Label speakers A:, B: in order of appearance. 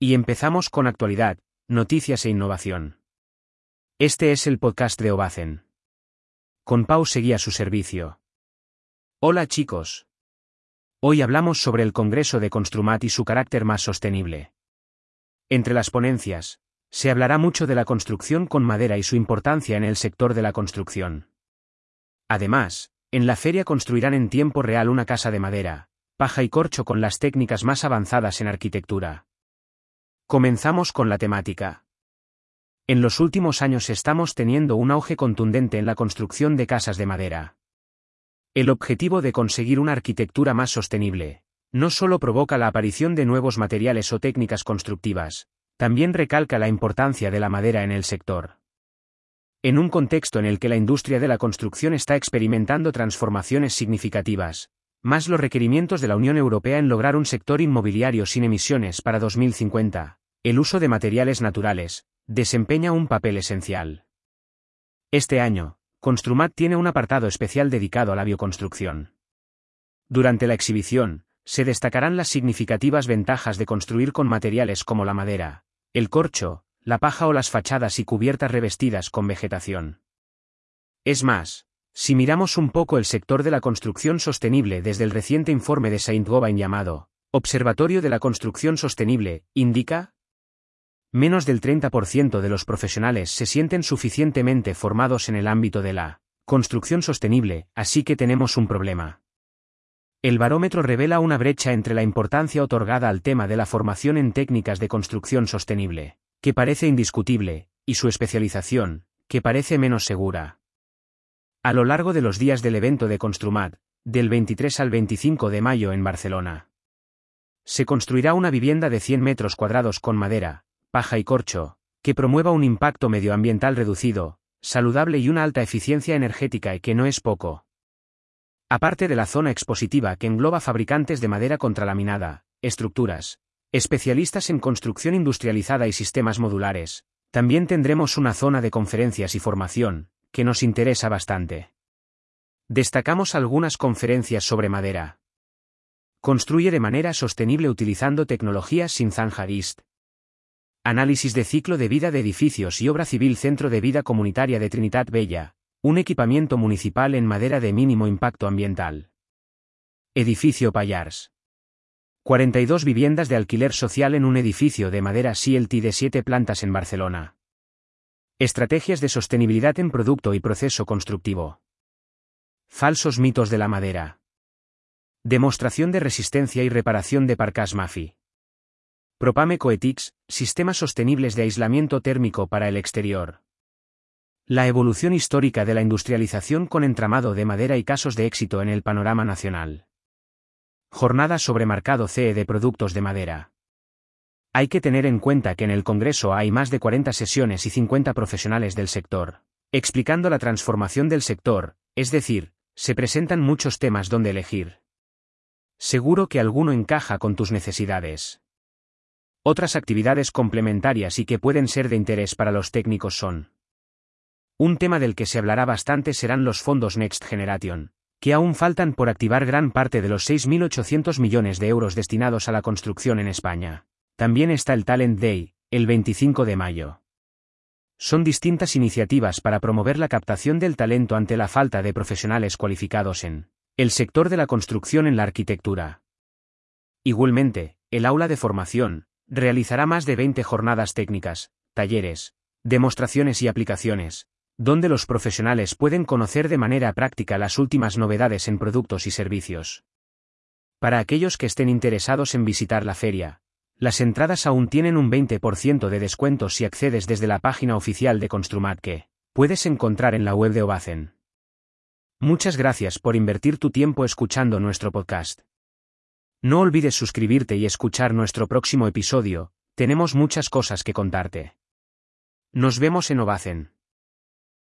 A: Y empezamos con actualidad, noticias e innovación. Este es el podcast de Obacen. Con Pau seguía su servicio. Hola chicos. Hoy hablamos sobre el Congreso de Construmat y su carácter más sostenible. Entre las ponencias, se hablará mucho de la construcción con madera y su importancia en el sector de la construcción. Además, en la feria construirán en tiempo real una casa de madera, paja y corcho con las técnicas más avanzadas en arquitectura. Comenzamos con la temática. En los últimos años estamos teniendo un auge contundente en la construcción de casas de madera. El objetivo de conseguir una arquitectura más sostenible, no solo provoca la aparición de nuevos materiales o técnicas constructivas, también recalca la importancia de la madera en el sector. En un contexto en el que la industria de la construcción está experimentando transformaciones significativas, más los requerimientos de la Unión Europea en lograr un sector inmobiliario sin emisiones para 2050, el uso de materiales naturales, desempeña un papel esencial. Este año, Construmat tiene un apartado especial dedicado a la bioconstrucción. Durante la exhibición, se destacarán las significativas ventajas de construir con materiales como la madera, el corcho, la paja o las fachadas y cubiertas revestidas con vegetación. Es más, si miramos un poco el sector de la construcción sostenible desde el reciente informe de Saint-Gobain llamado Observatorio de la Construcción Sostenible, indica, menos del 30% de los profesionales se sienten suficientemente formados en el ámbito de la construcción sostenible, así que tenemos un problema. El barómetro revela una brecha entre la importancia otorgada al tema de la formación en técnicas de construcción sostenible, que parece indiscutible, y su especialización, que parece menos segura. A lo largo de los días del evento de Construmat, del 23 al 25 de mayo en Barcelona, se construirá una vivienda de 100 metros cuadrados con madera, paja y corcho, que promueva un impacto medioambiental reducido, saludable y una alta eficiencia energética y que no es poco. Aparte de la zona expositiva que engloba fabricantes de madera contralaminada, estructuras, especialistas en construcción industrializada y sistemas modulares, también tendremos una zona de conferencias y formación, que nos interesa bastante. Destacamos algunas conferencias sobre madera. Construye de manera sostenible utilizando tecnologías sin zanjadist, Análisis de ciclo de vida de edificios y obra civil Centro de Vida Comunitaria de Trinidad Bella, un equipamiento municipal en madera de mínimo impacto ambiental. Edificio Payars. 42 viviendas de alquiler social en un edificio de madera CLT de 7 plantas en Barcelona. Estrategias de sostenibilidad en producto y proceso constructivo. Falsos mitos de la madera. Demostración de resistencia y reparación de Parcas Mafi. Propame Coetics, sistemas sostenibles de aislamiento térmico para el exterior. La evolución histórica de la industrialización con entramado de madera y casos de éxito en el panorama nacional. Jornada sobre mercado CE de productos de madera. Hay que tener en cuenta que en el Congreso hay más de 40 sesiones y 50 profesionales del sector, explicando la transformación del sector, es decir, se presentan muchos temas donde elegir. Seguro que alguno encaja con tus necesidades. Otras actividades complementarias y que pueden ser de interés para los técnicos son. Un tema del que se hablará bastante serán los fondos Next Generation, que aún faltan por activar gran parte de los 6.800 millones de euros destinados a la construcción en España. También está el Talent Day, el 25 de mayo. Son distintas iniciativas para promover la captación del talento ante la falta de profesionales cualificados en el sector de la construcción en la arquitectura. Igualmente, el aula de formación, realizará más de 20 jornadas técnicas, talleres, demostraciones y aplicaciones, donde los profesionales pueden conocer de manera práctica las últimas novedades en productos y servicios. Para aquellos que estén interesados en visitar la feria, las entradas aún tienen un 20% de descuento si accedes desde la página oficial de Construmat que puedes encontrar en la web de Obacen. Muchas gracias por invertir tu tiempo escuchando nuestro podcast. No olvides suscribirte y escuchar nuestro próximo episodio, tenemos muchas cosas que contarte. Nos vemos en Ovacen.